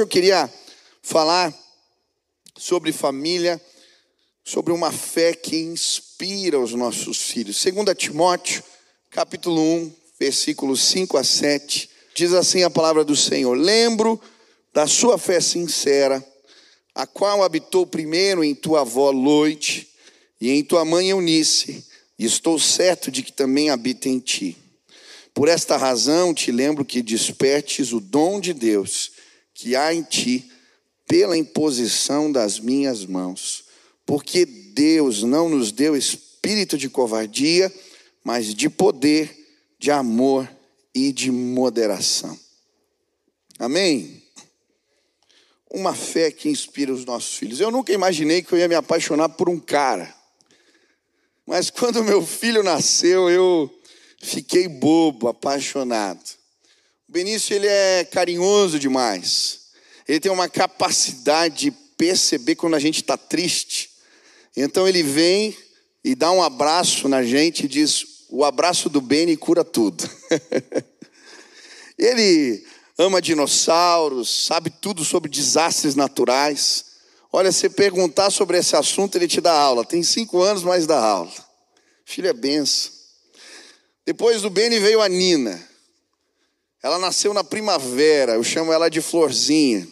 hoje eu queria falar sobre família, sobre uma fé que inspira os nossos filhos. 2 Timóteo, capítulo 1, versículos 5 a 7, diz assim a palavra do Senhor: Lembro da sua fé sincera, a qual habitou primeiro em tua avó Loite e em tua mãe Eunice, e estou certo de que também habita em ti. Por esta razão te lembro que despertes o dom de Deus que há em ti pela imposição das minhas mãos. Porque Deus não nos deu espírito de covardia, mas de poder, de amor e de moderação. Amém? Uma fé que inspira os nossos filhos. Eu nunca imaginei que eu ia me apaixonar por um cara. Mas quando meu filho nasceu, eu fiquei bobo, apaixonado. O Benício ele é carinhoso demais. Ele tem uma capacidade de perceber quando a gente está triste. Então ele vem e dá um abraço na gente e diz: o abraço do Beni cura tudo. ele ama dinossauros, sabe tudo sobre desastres naturais. Olha, se perguntar sobre esse assunto, ele te dá aula. Tem cinco anos, mas dá aula. Filho é benção. Depois do Beni veio a Nina. Ela nasceu na primavera, eu chamo ela de Florzinha.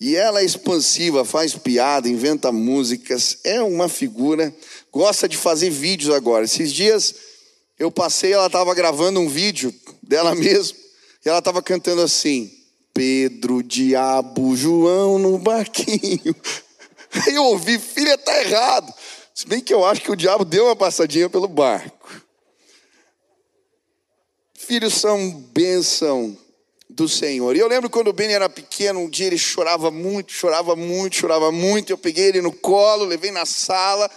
E ela é expansiva, faz piada, inventa músicas, é uma figura, gosta de fazer vídeos agora. Esses dias eu passei, ela estava gravando um vídeo dela mesma, e ela estava cantando assim: Pedro, diabo, João no barquinho. Aí eu ouvi, filha, tá errado. Se bem que eu acho que o diabo deu uma passadinha pelo barco. Filhos são bênção do Senhor. E eu lembro quando o Ben era pequeno, um dia ele chorava muito, chorava muito, chorava muito. Eu peguei ele no colo, levei na sala,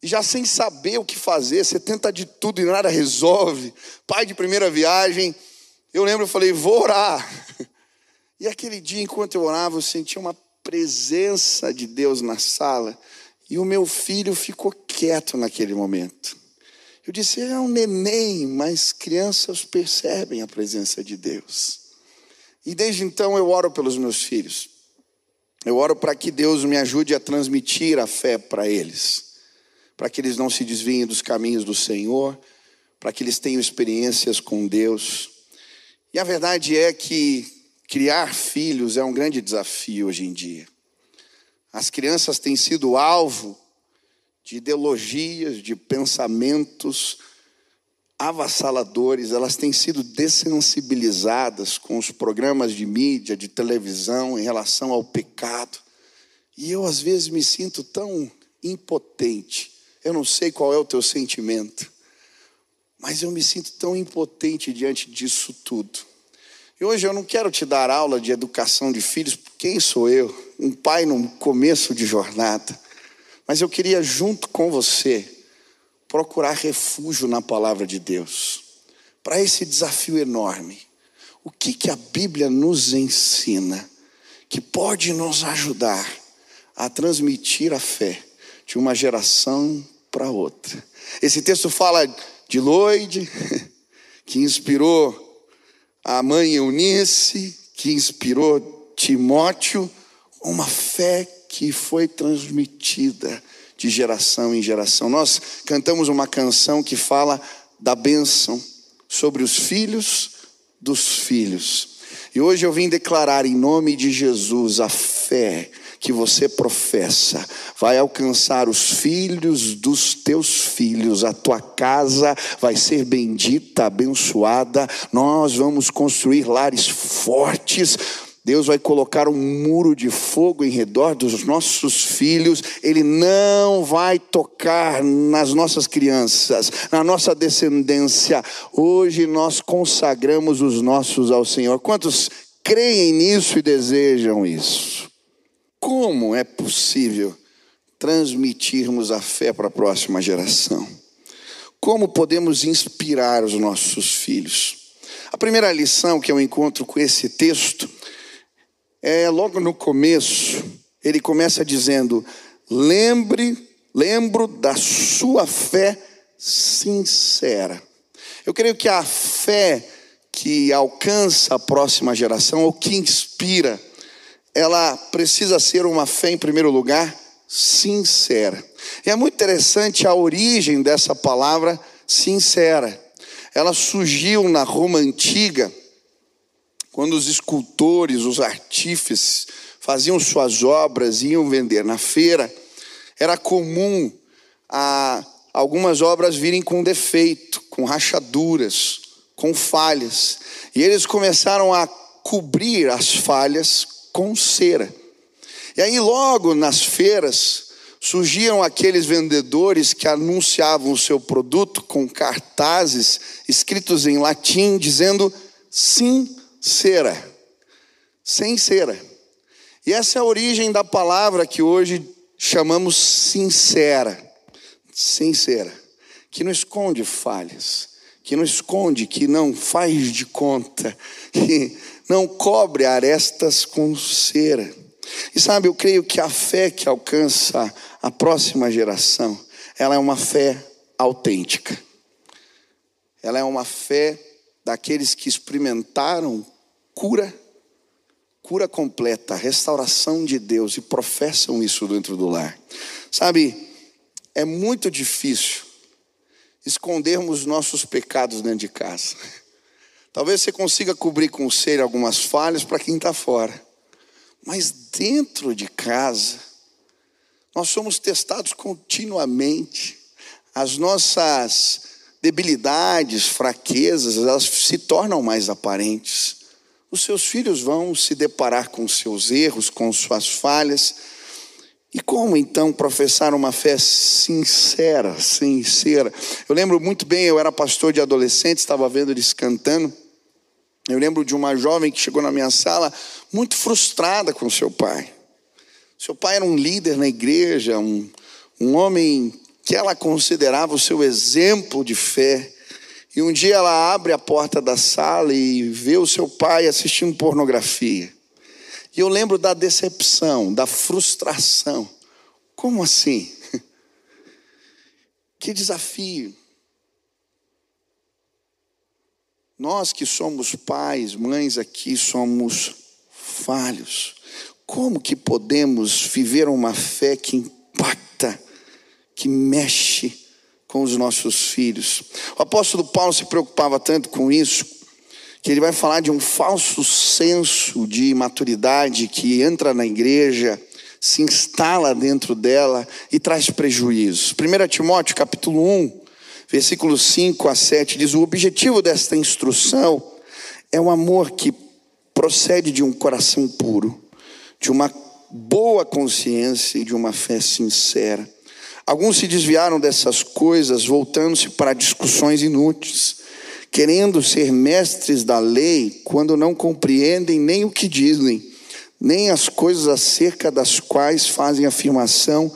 e já sem saber o que fazer, você tenta de tudo e nada resolve. Pai de primeira viagem, eu lembro, eu falei, vou orar. E aquele dia, enquanto eu orava, eu senti uma presença de Deus na sala, e o meu filho ficou quieto naquele momento. Eu disse, é um neném, mas crianças percebem a presença de Deus. E desde então eu oro pelos meus filhos. Eu oro para que Deus me ajude a transmitir a fé para eles, para que eles não se desviem dos caminhos do Senhor, para que eles tenham experiências com Deus. E a verdade é que criar filhos é um grande desafio hoje em dia. As crianças têm sido alvo de ideologias, de pensamentos avassaladores, elas têm sido dessensibilizadas com os programas de mídia, de televisão em relação ao pecado. E eu às vezes me sinto tão impotente. Eu não sei qual é o teu sentimento, mas eu me sinto tão impotente diante disso tudo. E hoje eu não quero te dar aula de educação de filhos, quem sou eu? Um pai no começo de jornada. Mas eu queria, junto com você, procurar refúgio na palavra de Deus, para esse desafio enorme. O que, que a Bíblia nos ensina que pode nos ajudar a transmitir a fé de uma geração para outra? Esse texto fala de Lloyd, que inspirou a mãe Eunice, que inspirou Timóteo, uma fé que foi transmitida de geração em geração. Nós cantamos uma canção que fala da bênção sobre os filhos dos filhos. E hoje eu vim declarar em nome de Jesus a fé que você professa vai alcançar os filhos dos teus filhos, a tua casa vai ser bendita, abençoada. Nós vamos construir lares fortes Deus vai colocar um muro de fogo em redor dos nossos filhos, Ele não vai tocar nas nossas crianças, na nossa descendência. Hoje nós consagramos os nossos ao Senhor. Quantos creem nisso e desejam isso? Como é possível transmitirmos a fé para a próxima geração? Como podemos inspirar os nossos filhos? A primeira lição que eu encontro com esse texto é logo no começo, ele começa dizendo: lembre, lembro da sua fé sincera. Eu creio que a fé que alcança a próxima geração, ou que inspira ela precisa ser uma fé, em primeiro lugar, sincera. E é muito interessante a origem dessa palavra sincera. Ela surgiu na Roma antiga, quando os escultores, os artífices, faziam suas obras e iam vender na feira, era comum a algumas obras virem com defeito, com rachaduras, com falhas. E eles começaram a cobrir as falhas com cera. E aí, logo nas feiras, surgiam aqueles vendedores que anunciavam o seu produto com cartazes escritos em latim, dizendo sincera, sem cera. E essa é a origem da palavra que hoje chamamos sincera, sincera, que não esconde falhas, que não esconde, que não faz de conta, que não cobre arestas com cera. E sabe, eu creio que a fé que alcança a próxima geração, ela é uma fé autêntica. Ela é uma fé daqueles que experimentaram cura, cura completa, restauração de Deus e professam isso dentro do lar. Sabe, é muito difícil escondermos nossos pecados dentro de casa. Talvez você consiga cobrir com o algumas falhas para quem está fora. Mas dentro de casa, nós somos testados continuamente. As nossas debilidades, fraquezas, elas se tornam mais aparentes. Os seus filhos vão se deparar com seus erros, com suas falhas. E como então professar uma fé sincera, sincera? Eu lembro muito bem, eu era pastor de adolescentes, estava vendo eles cantando. Eu lembro de uma jovem que chegou na minha sala muito frustrada com seu pai. Seu pai era um líder na igreja, um, um homem que ela considerava o seu exemplo de fé. E um dia ela abre a porta da sala e vê o seu pai assistindo pornografia. E eu lembro da decepção, da frustração. Como assim? Que desafio. Nós que somos pais, mães aqui, somos falhos. Como que podemos viver uma fé que impacta, que mexe com os nossos filhos? O apóstolo Paulo se preocupava tanto com isso, que ele vai falar de um falso senso de maturidade que entra na igreja, se instala dentro dela e traz prejuízos. 1 Timóteo capítulo 1, versículos 5 a 7 diz: O objetivo desta instrução é o amor que procede de um coração puro, de uma boa consciência e de uma fé sincera. Alguns se desviaram dessas coisas, voltando-se para discussões inúteis, querendo ser mestres da lei quando não compreendem nem o que dizem, nem as coisas acerca das quais fazem afirmação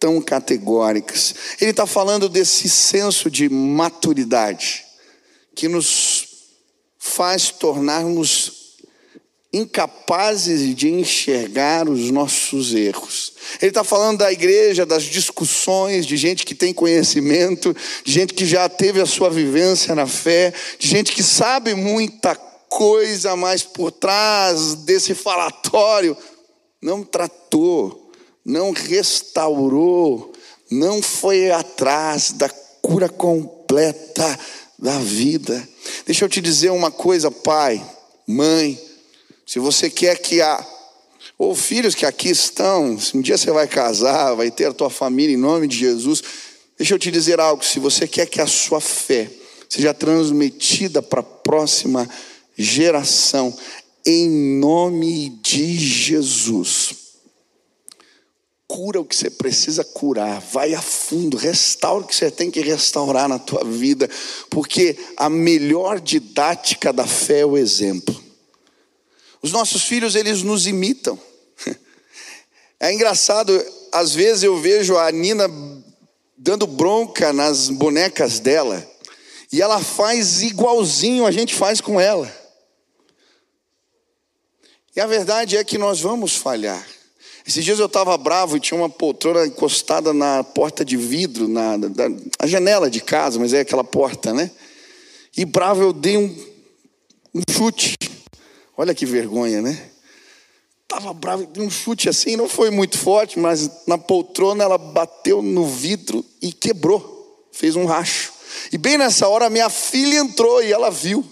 tão categóricas. Ele está falando desse senso de maturidade que nos faz tornarmos incapazes de enxergar os nossos erros. Ele está falando da igreja, das discussões, de gente que tem conhecimento, de gente que já teve a sua vivência na fé, de gente que sabe muita coisa, mas por trás desse falatório não tratou não restaurou, não foi atrás da cura completa da vida. Deixa eu te dizer uma coisa, pai, mãe, se você quer que a ou filhos que aqui estão, um dia você vai casar, vai ter a tua família em nome de Jesus. Deixa eu te dizer algo, se você quer que a sua fé seja transmitida para a próxima geração, em nome de Jesus, cura o que você precisa curar, vai a fundo, restaura o que você tem que restaurar na tua vida, porque a melhor didática da fé é o exemplo. Os nossos filhos, eles nos imitam. É engraçado, às vezes eu vejo a Nina dando bronca nas bonecas dela, e ela faz igualzinho a gente faz com ela. E a verdade é que nós vamos falhar. Esses dias eu estava bravo e tinha uma poltrona encostada na porta de vidro, na, na, na, janela de casa, mas é aquela porta, né? E bravo eu dei um, um chute. Olha que vergonha, né? estava bravo, deu um chute assim, não foi muito forte, mas na poltrona ela bateu no vidro e quebrou, fez um racho. E bem nessa hora minha filha entrou e ela viu.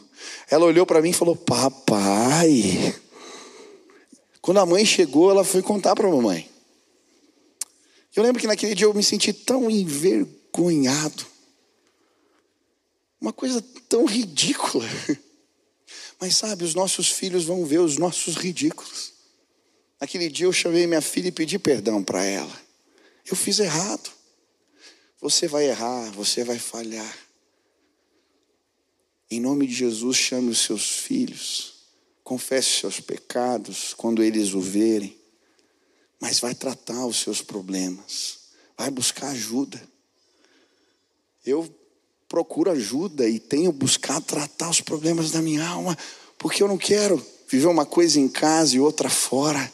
Ela olhou para mim e falou: Papai. Quando a mãe chegou, ela foi contar para a mamãe. Eu lembro que naquele dia eu me senti tão envergonhado. Uma coisa tão ridícula. Mas sabe, os nossos filhos vão ver os nossos ridículos. Naquele dia eu chamei minha filha e pedi perdão para ela. Eu fiz errado. Você vai errar, você vai falhar. Em nome de Jesus, chame os seus filhos. Confesse seus pecados quando eles o verem. Mas vai tratar os seus problemas. Vai buscar ajuda. Eu procuro ajuda e tenho buscado tratar os problemas da minha alma, porque eu não quero viver uma coisa em casa e outra fora.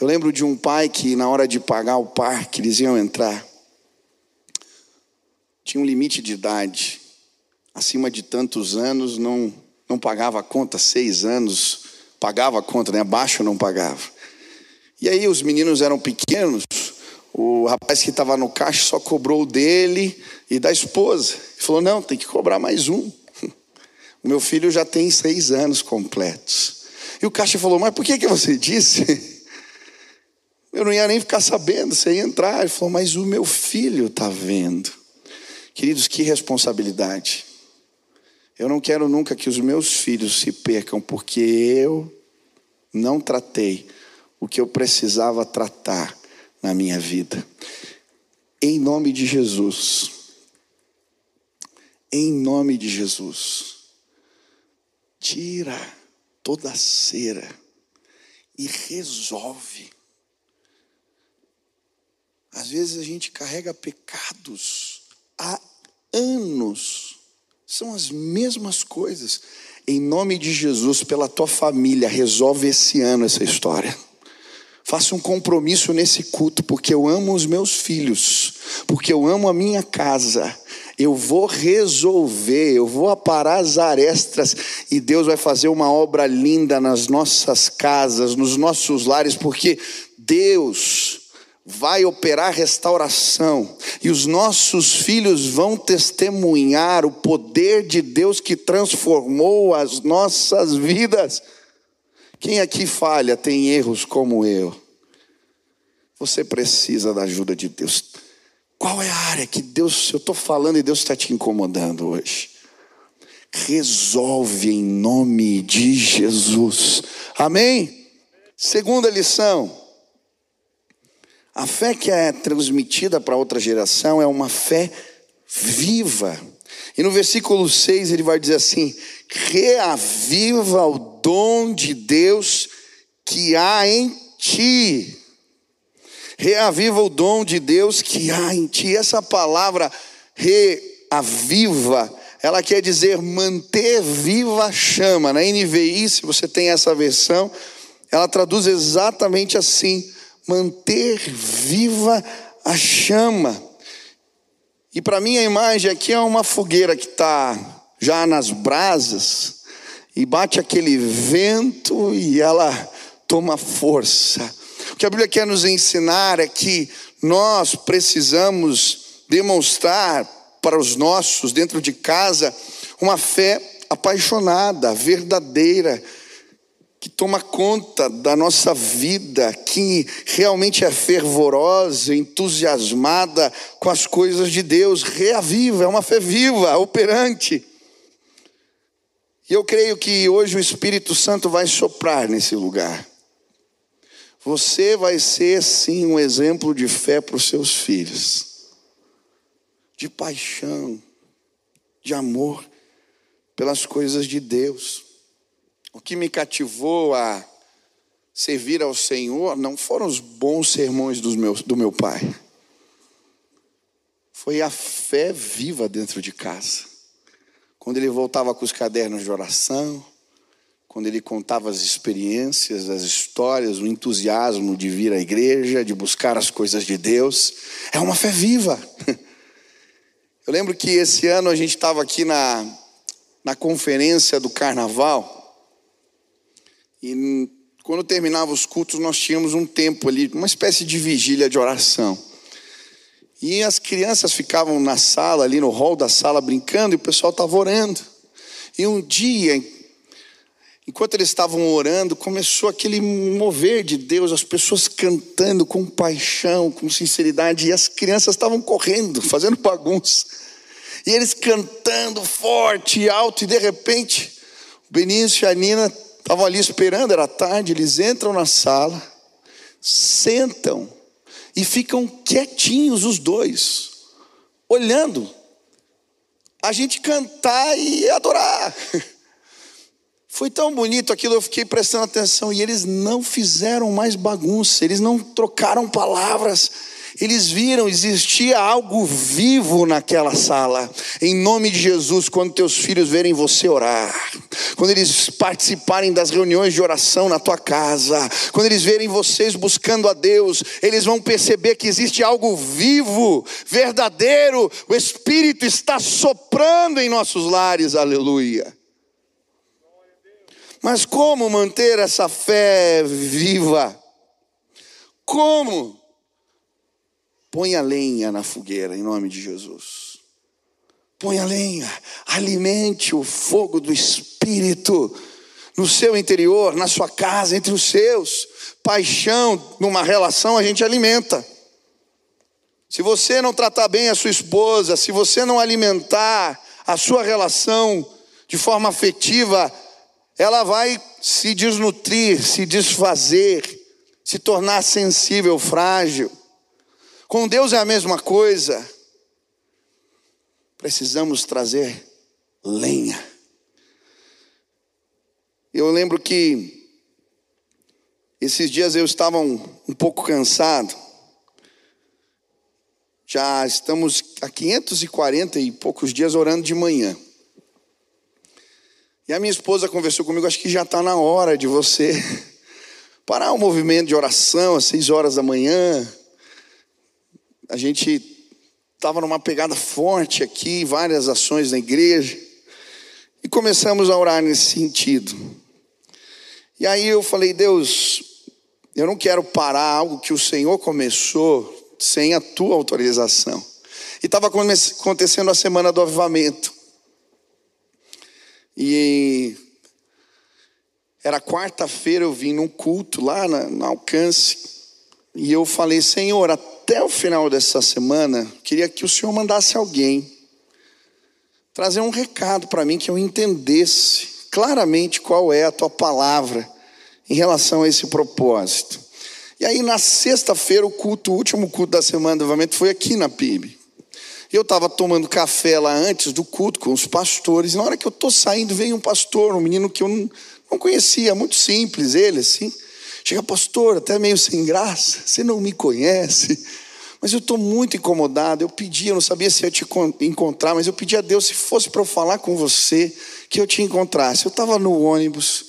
Eu lembro de um pai que, na hora de pagar o parque, eles iam entrar, tinha um limite de idade, acima de tantos anos, não, não pagava a conta, seis anos, pagava a conta, né? abaixo não pagava. E aí os meninos eram pequenos, o rapaz que estava no caixa só cobrou dele e da esposa. Ele falou: não, tem que cobrar mais um. O meu filho já tem seis anos completos. E o caixa falou: mas por que, que você disse? Eu não ia nem ficar sabendo, você ia entrar. Ele falou: mas o meu filho está vendo. Queridos, que responsabilidade. Eu não quero nunca que os meus filhos se percam, porque eu não tratei o que eu precisava tratar na minha vida. Em nome de Jesus. Em nome de Jesus. Tira toda a cera e resolve. Às vezes a gente carrega pecados há anos. São as mesmas coisas. Em nome de Jesus, pela tua família, resolve esse ano essa história. Faça um compromisso nesse culto, porque eu amo os meus filhos, porque eu amo a minha casa. Eu vou resolver, eu vou aparar as arestas e Deus vai fazer uma obra linda nas nossas casas, nos nossos lares, porque Deus vai operar restauração e os nossos filhos vão testemunhar o poder de Deus que transformou as nossas vidas. Quem aqui falha tem erros como eu. Você precisa da ajuda de Deus. Qual é a área que Deus, eu estou falando e Deus está te incomodando hoje? Resolve em nome de Jesus. Amém? Segunda lição. A fé que é transmitida para outra geração é uma fé viva. E no versículo 6 ele vai dizer assim: reaviva o dom de Deus que há em ti. Reaviva o dom de Deus que há em ti. Essa palavra reaviva, ela quer dizer manter viva a chama. Na NVI, se você tem essa versão, ela traduz exatamente assim: manter viva a chama. E para mim a imagem aqui é uma fogueira que está já nas brasas, e bate aquele vento e ela toma força. O que a Bíblia quer nos ensinar é que nós precisamos demonstrar para os nossos dentro de casa uma fé apaixonada, verdadeira, que toma conta da nossa vida, que realmente é fervorosa, entusiasmada com as coisas de Deus, reaviva, é uma fé viva, operante. E eu creio que hoje o Espírito Santo vai soprar nesse lugar. Você vai ser sim um exemplo de fé para os seus filhos, de paixão, de amor pelas coisas de Deus. O que me cativou a servir ao Senhor não foram os bons sermões dos meus, do meu pai, foi a fé viva dentro de casa. Quando ele voltava com os cadernos de oração, quando ele contava as experiências, as histórias, o entusiasmo de vir à igreja, de buscar as coisas de Deus, é uma fé viva. Eu lembro que esse ano a gente estava aqui na, na conferência do carnaval, e quando terminava os cultos, nós tínhamos um tempo ali, uma espécie de vigília de oração. E as crianças ficavam na sala, ali no hall da sala, brincando, e o pessoal estava orando. E um dia, enquanto eles estavam orando, começou aquele mover de Deus, as pessoas cantando com paixão, com sinceridade, e as crianças estavam correndo, fazendo bagunça. E eles cantando forte e alto, e de repente, o Benício e a Nina estavam ali esperando, era tarde, eles entram na sala, sentam e ficam quietinhos os dois, olhando a gente cantar e adorar. Foi tão bonito aquilo, eu fiquei prestando atenção e eles não fizeram mais bagunça, eles não trocaram palavras eles viram existia algo vivo naquela sala. Em nome de Jesus, quando teus filhos verem você orar, quando eles participarem das reuniões de oração na tua casa, quando eles verem vocês buscando a Deus, eles vão perceber que existe algo vivo, verdadeiro. O Espírito está soprando em nossos lares. Aleluia. Mas como manter essa fé viva? Como? Põe a lenha na fogueira, em nome de Jesus. Põe a lenha, alimente o fogo do Espírito no seu interior, na sua casa, entre os seus. Paixão numa relação a gente alimenta. Se você não tratar bem a sua esposa, se você não alimentar a sua relação de forma afetiva, ela vai se desnutrir, se desfazer, se tornar sensível, frágil. Com Deus é a mesma coisa. Precisamos trazer lenha. Eu lembro que esses dias eu estava um, um pouco cansado. Já estamos há 540 e poucos dias orando de manhã. E a minha esposa conversou comigo, acho que já está na hora de você parar o movimento de oração às seis horas da manhã, a gente estava numa pegada forte aqui, várias ações na igreja, e começamos a orar nesse sentido. E aí eu falei, Deus, eu não quero parar algo que o Senhor começou sem a tua autorização. E estava acontecendo a semana do avivamento. E era quarta-feira, eu vim num culto lá na, no alcance. E eu falei, Senhor, até o final dessa semana, queria que o Senhor mandasse alguém trazer um recado para mim que eu entendesse claramente qual é a tua palavra em relação a esse propósito. E aí na sexta-feira o culto, o último culto da semana do avivamento foi aqui na PIB. Eu estava tomando café lá antes do culto com os pastores, e na hora que eu estou saindo, veio um pastor, um menino que eu não, não conhecia, muito simples ele, assim. Chega, pastor, até meio sem graça, você não me conhece, mas eu estou muito incomodado. Eu pedi, eu não sabia se ia te encontrar, mas eu pedi a Deus, se fosse para eu falar com você, que eu te encontrasse. Eu estava no ônibus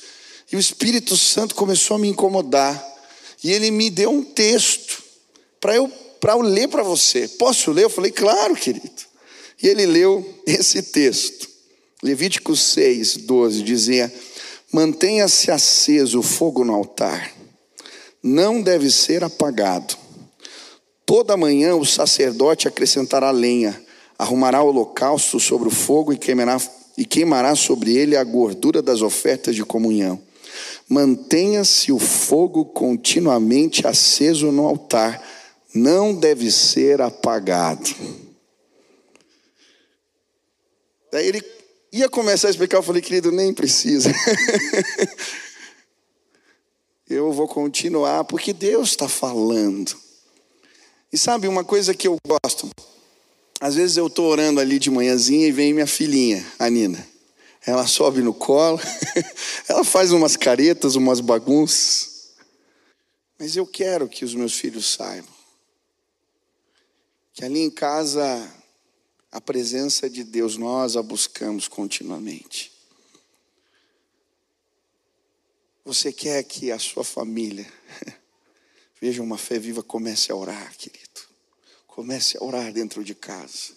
e o Espírito Santo começou a me incomodar, e ele me deu um texto para eu, eu ler para você. Posso ler? Eu falei, claro, querido. E ele leu esse texto, Levítico 6, 12, dizia: Mantenha-se aceso o fogo no altar não deve ser apagado. Toda manhã o sacerdote acrescentará lenha, arrumará o holocausto sobre o fogo e queimará, e queimará sobre ele a gordura das ofertas de comunhão. Mantenha-se o fogo continuamente aceso no altar, não deve ser apagado. Daí ele ia começar a explicar, eu falei, querido, nem precisa. eu vou continuar porque Deus está falando. E sabe uma coisa que eu gosto? Às vezes eu estou orando ali de manhãzinha e vem minha filhinha, a Nina. Ela sobe no colo, ela faz umas caretas, umas bagunças. Mas eu quero que os meus filhos saibam que ali em casa a presença de Deus nós a buscamos continuamente. Você quer que a sua família veja uma fé viva? Comece a orar, querido. Comece a orar dentro de casa.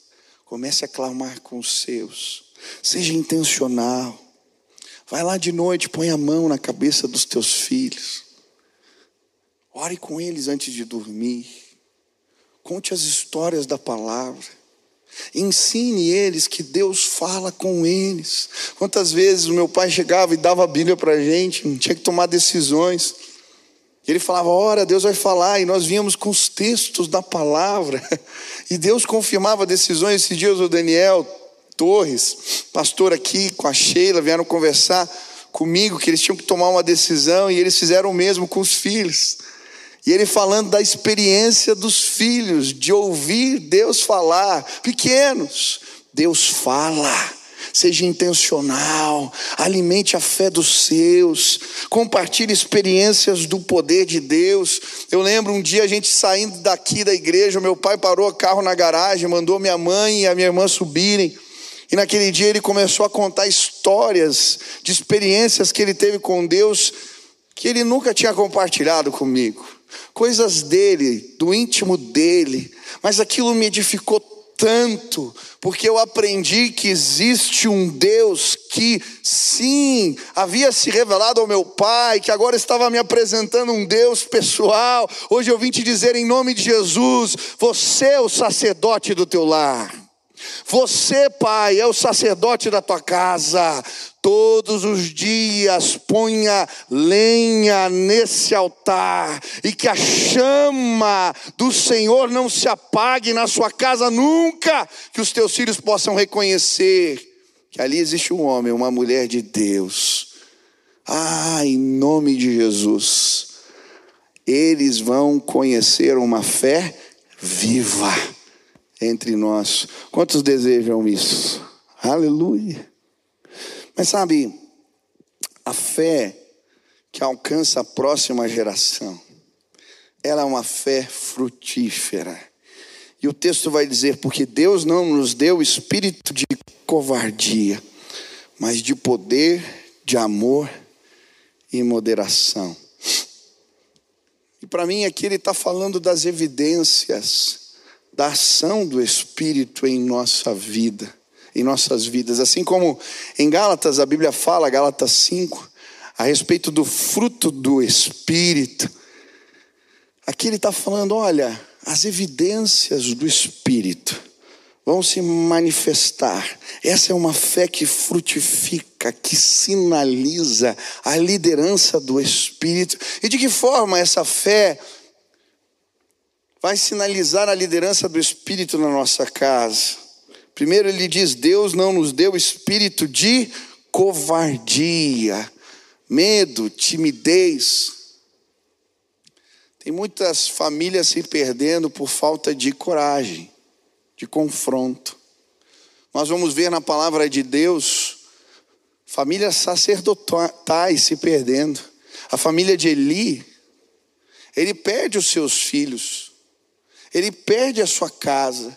Comece a clamar com os seus. Seja intencional. Vai lá de noite, põe a mão na cabeça dos teus filhos. Ore com eles antes de dormir. Conte as histórias da palavra. Ensine eles que Deus fala com eles. Quantas vezes o meu pai chegava e dava a Bíblia para a gente, tinha que tomar decisões. Ele falava, ora, Deus vai falar, e nós víamos com os textos da palavra, e Deus confirmava decisões. Esses dias o Daniel Torres, pastor aqui com a Sheila, vieram conversar comigo que eles tinham que tomar uma decisão, e eles fizeram o mesmo com os filhos. E ele falando da experiência dos filhos, de ouvir Deus falar, pequenos, Deus fala. Seja intencional, alimente a fé dos seus, compartilhe experiências do poder de Deus. Eu lembro um dia a gente saindo daqui da igreja, meu pai parou o carro na garagem, mandou minha mãe e a minha irmã subirem. E naquele dia ele começou a contar histórias de experiências que ele teve com Deus que ele nunca tinha compartilhado comigo coisas dele, do íntimo dele, mas aquilo me edificou tanto, porque eu aprendi que existe um Deus que, sim, havia se revelado ao meu Pai, que agora estava me apresentando um Deus pessoal. Hoje eu vim te dizer em nome de Jesus: você é o sacerdote do teu lar. Você, pai, é o sacerdote da tua casa. Todos os dias ponha lenha nesse altar e que a chama do Senhor não se apague na sua casa nunca, que os teus filhos possam reconhecer que ali existe um homem, uma mulher de Deus. Ah, em nome de Jesus, eles vão conhecer uma fé viva entre nós. Quantos desejam isso? Aleluia. Mas sabe, a fé que alcança a próxima geração, ela é uma fé frutífera. E o texto vai dizer: porque Deus não nos deu espírito de covardia, mas de poder, de amor e moderação. E para mim aqui ele está falando das evidências da ação do Espírito em nossa vida, em nossas vidas. Assim como em Gálatas a Bíblia fala, Gálatas 5, a respeito do fruto do Espírito. Aqui ele está falando: olha, as evidências do Espírito vão se manifestar. Essa é uma fé que frutifica, que sinaliza a liderança do Espírito. E de que forma essa fé vai sinalizar a liderança do Espírito na nossa casa. Primeiro, ele diz: Deus não nos deu espírito de covardia, medo, timidez. Tem muitas famílias se perdendo por falta de coragem, de confronto. Nós vamos ver na palavra de Deus famílias sacerdotais se perdendo. A família de Eli, ele perde os seus filhos ele perde a sua casa.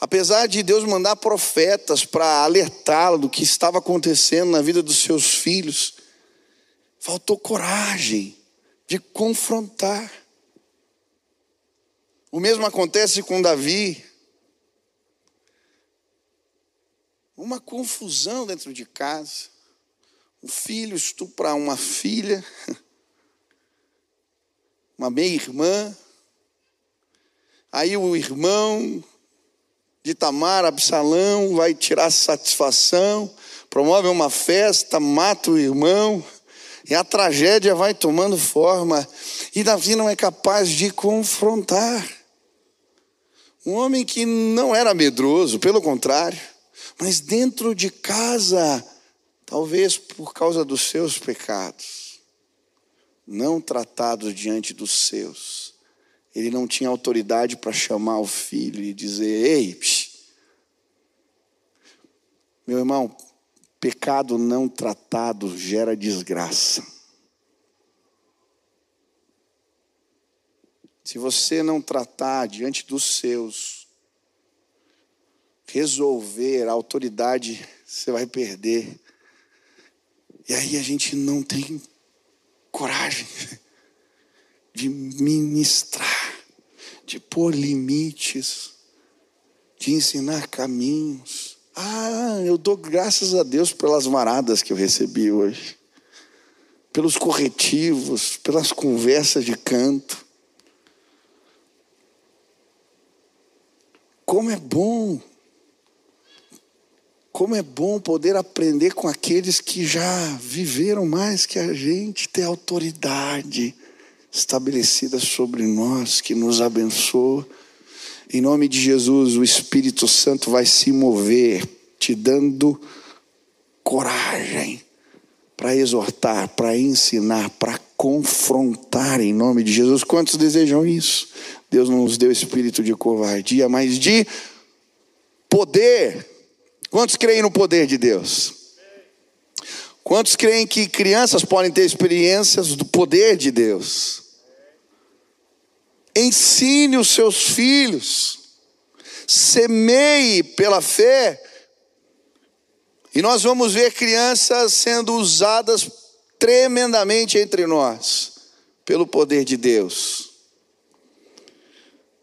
Apesar de Deus mandar profetas para alertá-lo do que estava acontecendo na vida dos seus filhos, faltou coragem de confrontar. O mesmo acontece com Davi. Uma confusão dentro de casa. Um filho estupra uma filha, uma meia-irmã, Aí o irmão de Tamar, Absalão, vai tirar satisfação, promove uma festa, mata o irmão, e a tragédia vai tomando forma, e Davi não é capaz de confrontar. Um homem que não era medroso, pelo contrário, mas dentro de casa, talvez por causa dos seus pecados, não tratados diante dos seus ele não tinha autoridade para chamar o filho e dizer: Ei, psh. meu irmão, pecado não tratado gera desgraça. Se você não tratar diante dos seus, resolver, a autoridade você vai perder. E aí a gente não tem coragem de ministrar, de pôr limites, de ensinar caminhos. Ah, eu dou graças a Deus pelas varadas que eu recebi hoje, pelos corretivos, pelas conversas de canto. Como é bom, como é bom poder aprender com aqueles que já viveram mais que a gente, ter autoridade estabelecida sobre nós, que nos abençoa. Em nome de Jesus, o Espírito Santo vai se mover, te dando coragem para exortar, para ensinar, para confrontar em nome de Jesus. Quantos desejam isso? Deus não nos deu espírito de covardia, mas de poder. Quantos creem no poder de Deus? Quantos creem que crianças podem ter experiências do poder de Deus? Ensine os seus filhos, semeie pela fé, e nós vamos ver crianças sendo usadas tremendamente entre nós, pelo poder de Deus.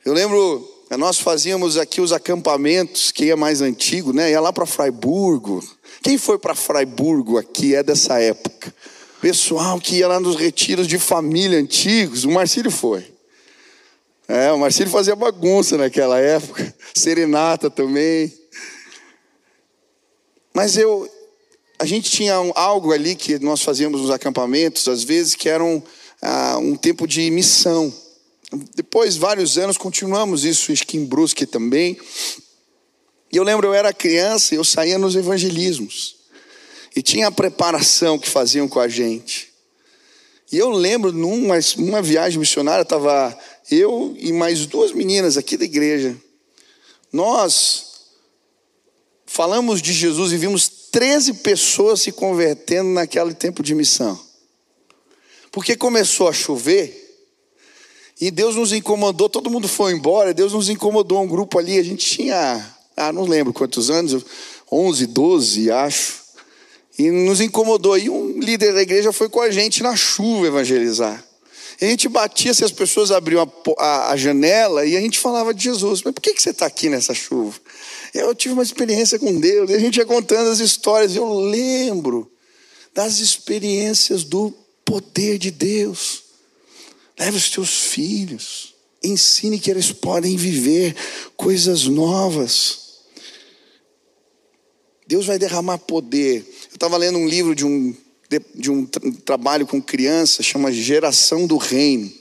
Eu lembro, nós fazíamos aqui os acampamentos, que é mais antigo, né? Ia lá para Fraiburgo. Quem foi para Fraiburgo aqui é dessa época? Pessoal que ia lá nos retiros de família antigos, o Marcílio foi. É, o Marcílio fazia bagunça naquela época, serenata também. Mas eu, a gente tinha um, algo ali que nós fazíamos nos acampamentos, às vezes, que era um, ah, um tempo de missão. Depois, vários anos, continuamos isso em Esquimbrusque também. E eu lembro, eu era criança e eu saía nos evangelismos. E tinha a preparação que faziam com a gente. E eu lembro, numa, numa viagem missionária, estava eu e mais duas meninas aqui da igreja. Nós falamos de Jesus e vimos 13 pessoas se convertendo naquele tempo de missão. Porque começou a chover e Deus nos incomodou, todo mundo foi embora, Deus nos incomodou um grupo ali, a gente tinha, ah, não lembro quantos anos, 11, 12, acho. E nos incomodou. E um líder da igreja foi com a gente na chuva evangelizar. E a gente batia se as pessoas abriam a, a, a janela e a gente falava de Jesus. Mas por que, que você está aqui nessa chuva? Eu tive uma experiência com Deus. E a gente ia contando as histórias. Eu lembro das experiências do poder de Deus. Leve os teus filhos. Ensine que eles podem viver coisas novas. Deus vai derramar poder. Eu estava lendo um livro de um de, de um, tra trabalho com crianças, chama Geração do Reino.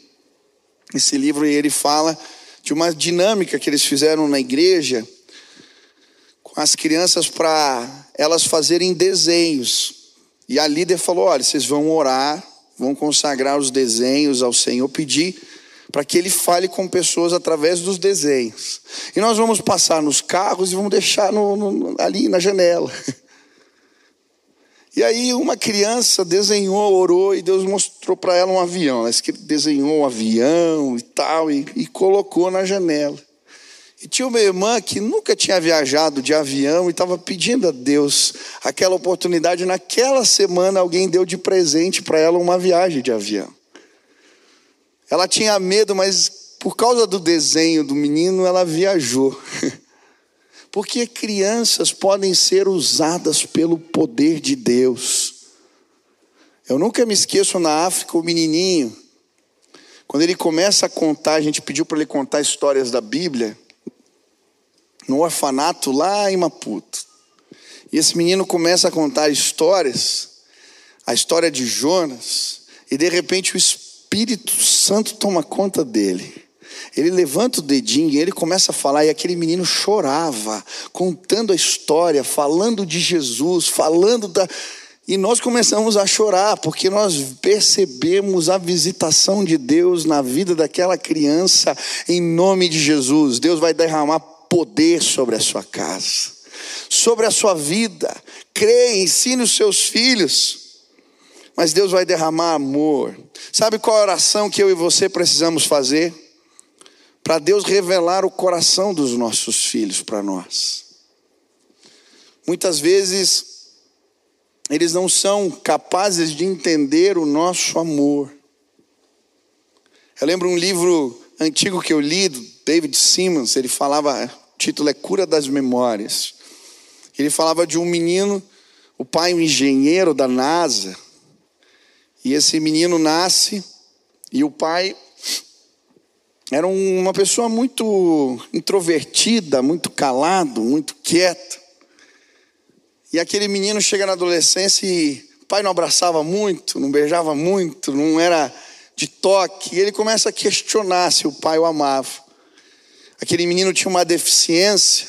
Esse livro ele fala de uma dinâmica que eles fizeram na igreja com as crianças para elas fazerem desenhos. E a líder falou: olha, vocês vão orar, vão consagrar os desenhos ao Senhor, pedir para que Ele fale com pessoas através dos desenhos. E nós vamos passar nos carros e vamos deixar no, no, ali na janela. E aí uma criança desenhou, orou e Deus mostrou para ela um avião. Ela desenhou um avião e tal e, e colocou na janela. E tinha uma irmã que nunca tinha viajado de avião e estava pedindo a Deus aquela oportunidade. Naquela semana alguém deu de presente para ela uma viagem de avião. Ela tinha medo, mas por causa do desenho do menino, ela viajou. Porque crianças podem ser usadas pelo poder de Deus. Eu nunca me esqueço na África, o menininho, quando ele começa a contar, a gente pediu para ele contar histórias da Bíblia, no orfanato lá em Maputo. E esse menino começa a contar histórias, a história de Jonas, e de repente o Espírito Santo toma conta dele. Ele levanta o dedinho e ele começa a falar, e aquele menino chorava, contando a história, falando de Jesus, falando da. E nós começamos a chorar, porque nós percebemos a visitação de Deus na vida daquela criança, em nome de Jesus. Deus vai derramar poder sobre a sua casa, sobre a sua vida. Creia, ensine os seus filhos. Mas Deus vai derramar amor. Sabe qual a oração que eu e você precisamos fazer? para Deus revelar o coração dos nossos filhos para nós. Muitas vezes, eles não são capazes de entender o nosso amor. Eu lembro um livro antigo que eu li, do David Simmons, ele falava, o título é Cura das Memórias. Ele falava de um menino, o pai um engenheiro da NASA, E esse menino nasce e o pai era uma pessoa muito introvertida, muito calado, muito quieto. E aquele menino chega na adolescência e o pai não abraçava muito, não beijava muito, não era de toque. E ele começa a questionar se o pai o amava. Aquele menino tinha uma deficiência.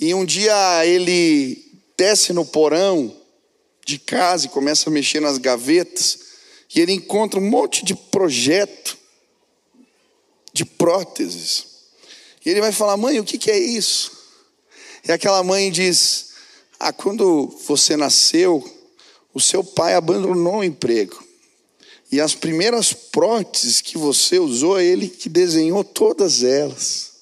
E um dia ele desce no porão de casa e começa a mexer nas gavetas. E ele encontra um monte de projeto de próteses. E ele vai falar: Mãe, o que, que é isso? E aquela mãe diz: Ah, quando você nasceu, o seu pai abandonou o emprego. E as primeiras próteses que você usou, é ele que desenhou todas elas.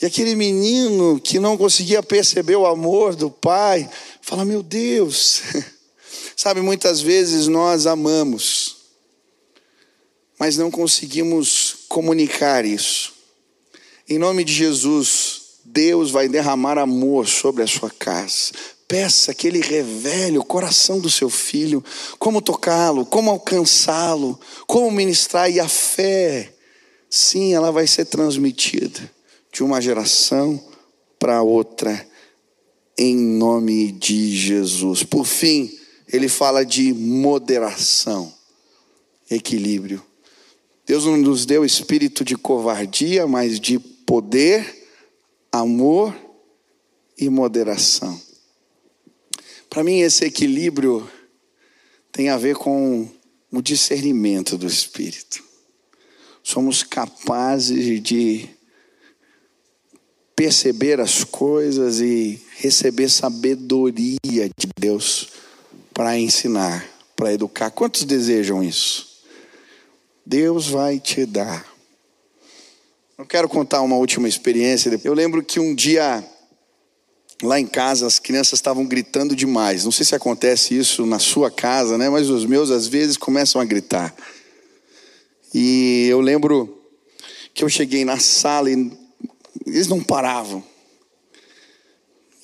E aquele menino que não conseguia perceber o amor do pai, fala: Meu Deus, sabe, muitas vezes nós amamos, mas não conseguimos comunicar isso. Em nome de Jesus, Deus vai derramar amor sobre a sua casa. Peça que Ele revele o coração do seu filho, como tocá-lo, como alcançá-lo, como ministrar, e a fé, sim, ela vai ser transmitida de uma geração para outra, em nome de Jesus. Por fim, ele fala de moderação, equilíbrio. Deus não nos deu espírito de covardia, mas de poder, amor e moderação. Para mim, esse equilíbrio tem a ver com o discernimento do espírito. Somos capazes de perceber as coisas e receber sabedoria de Deus para ensinar, para educar. Quantos desejam isso? Deus vai te dar. Eu quero contar uma última experiência. Eu lembro que um dia, lá em casa, as crianças estavam gritando demais. Não sei se acontece isso na sua casa, né? Mas os meus, às vezes, começam a gritar. E eu lembro que eu cheguei na sala e eles não paravam.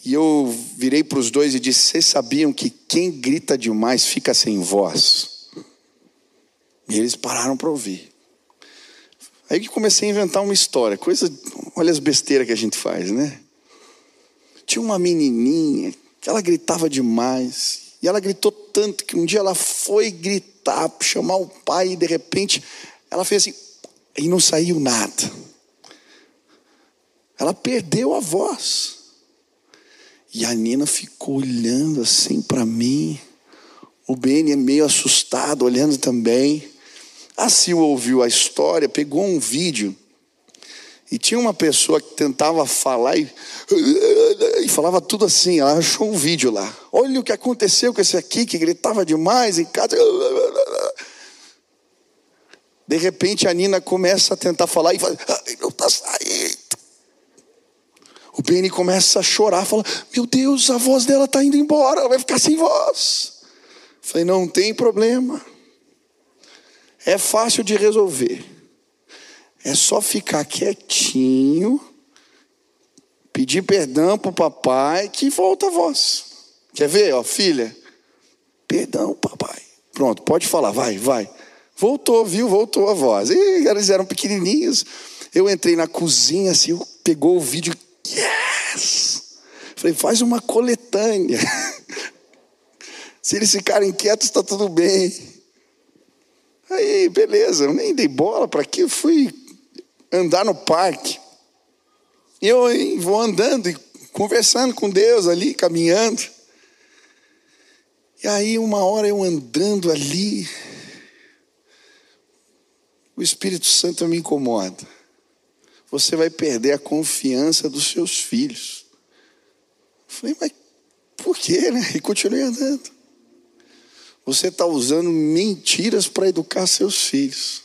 E eu virei para os dois e disse: Vocês sabiam que quem grita demais fica sem voz? E eles pararam para ouvir. Aí que comecei a inventar uma história, coisa, olha as besteiras que a gente faz, né? Tinha uma menininha que ela gritava demais, e ela gritou tanto que um dia ela foi gritar, chamar o pai, e de repente ela fez assim, e não saiu nada. Ela perdeu a voz. E a Nina ficou olhando assim para mim. O Beni meio assustado, olhando também. A Sil ouviu a história, pegou um vídeo e tinha uma pessoa que tentava falar e, e, falava tudo assim. Ela achou um vídeo lá. Olha o que aconteceu com esse aqui que gritava demais em casa. De repente a Nina começa a tentar falar e fala: saindo. O Benny começa a chorar, fala: Meu Deus, a voz dela está indo embora, ela vai ficar sem voz. falei: Não tem problema. É fácil de resolver. É só ficar quietinho, pedir perdão para o papai que volta a voz. Quer ver, ó, filha? Perdão, papai. Pronto, pode falar, vai, vai. Voltou, viu? Voltou a voz. E eles eram pequenininhos. Eu entrei na cozinha, assim, pegou o vídeo, yes! Falei, faz uma coletânea. Se eles ficarem quietos, está tudo bem. Aí, beleza, eu nem dei bola para aqui, eu fui andar no parque. E eu vou andando e conversando com Deus ali, caminhando. E aí, uma hora eu andando ali, o Espírito Santo me incomoda. Você vai perder a confiança dos seus filhos. Eu falei, mas por quê, né? E continuei andando. Você está usando mentiras para educar seus filhos.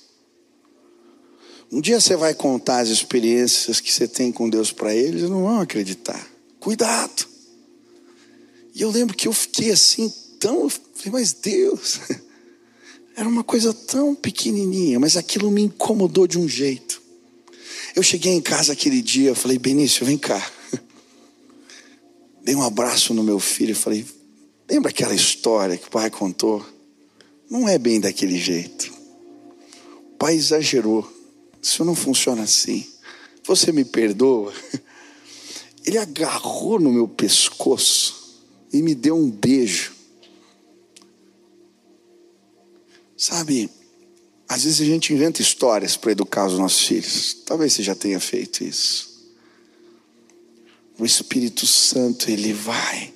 Um dia você vai contar as experiências que você tem com Deus para eles, eles não vão acreditar. Cuidado. E eu lembro que eu fiquei assim, tão. Falei, mas Deus, era uma coisa tão pequenininha, mas aquilo me incomodou de um jeito. Eu cheguei em casa aquele dia, falei, Benício, vem cá. Dei um abraço no meu filho e falei, Lembra aquela história que o pai contou? Não é bem daquele jeito. O pai exagerou. Isso não funciona assim. Você me perdoa? Ele agarrou no meu pescoço e me deu um beijo. Sabe, às vezes a gente inventa histórias para educar os nossos filhos. Talvez você já tenha feito isso. O Espírito Santo, ele vai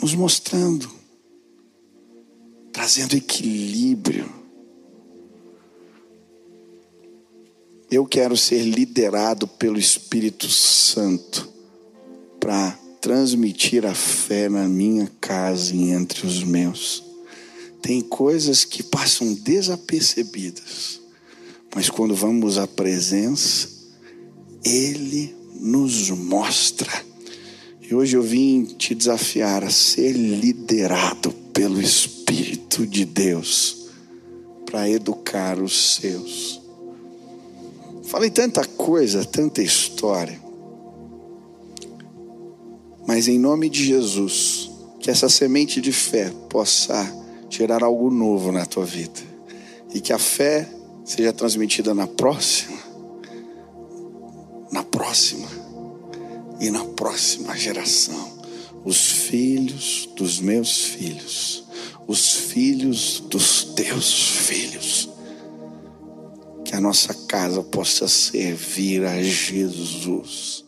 nos mostrando, trazendo equilíbrio. Eu quero ser liderado pelo Espírito Santo para transmitir a fé na minha casa e entre os meus. Tem coisas que passam desapercebidas, mas quando vamos à presença, Ele nos mostra. E hoje eu vim te desafiar a ser liderado pelo Espírito de Deus para educar os seus. Falei tanta coisa, tanta história. Mas em nome de Jesus, que essa semente de fé possa gerar algo novo na tua vida. E que a fé seja transmitida na próxima, na próxima e na próxima geração. Os filhos dos meus filhos, os filhos dos teus filhos que a nossa casa possa servir a Jesus.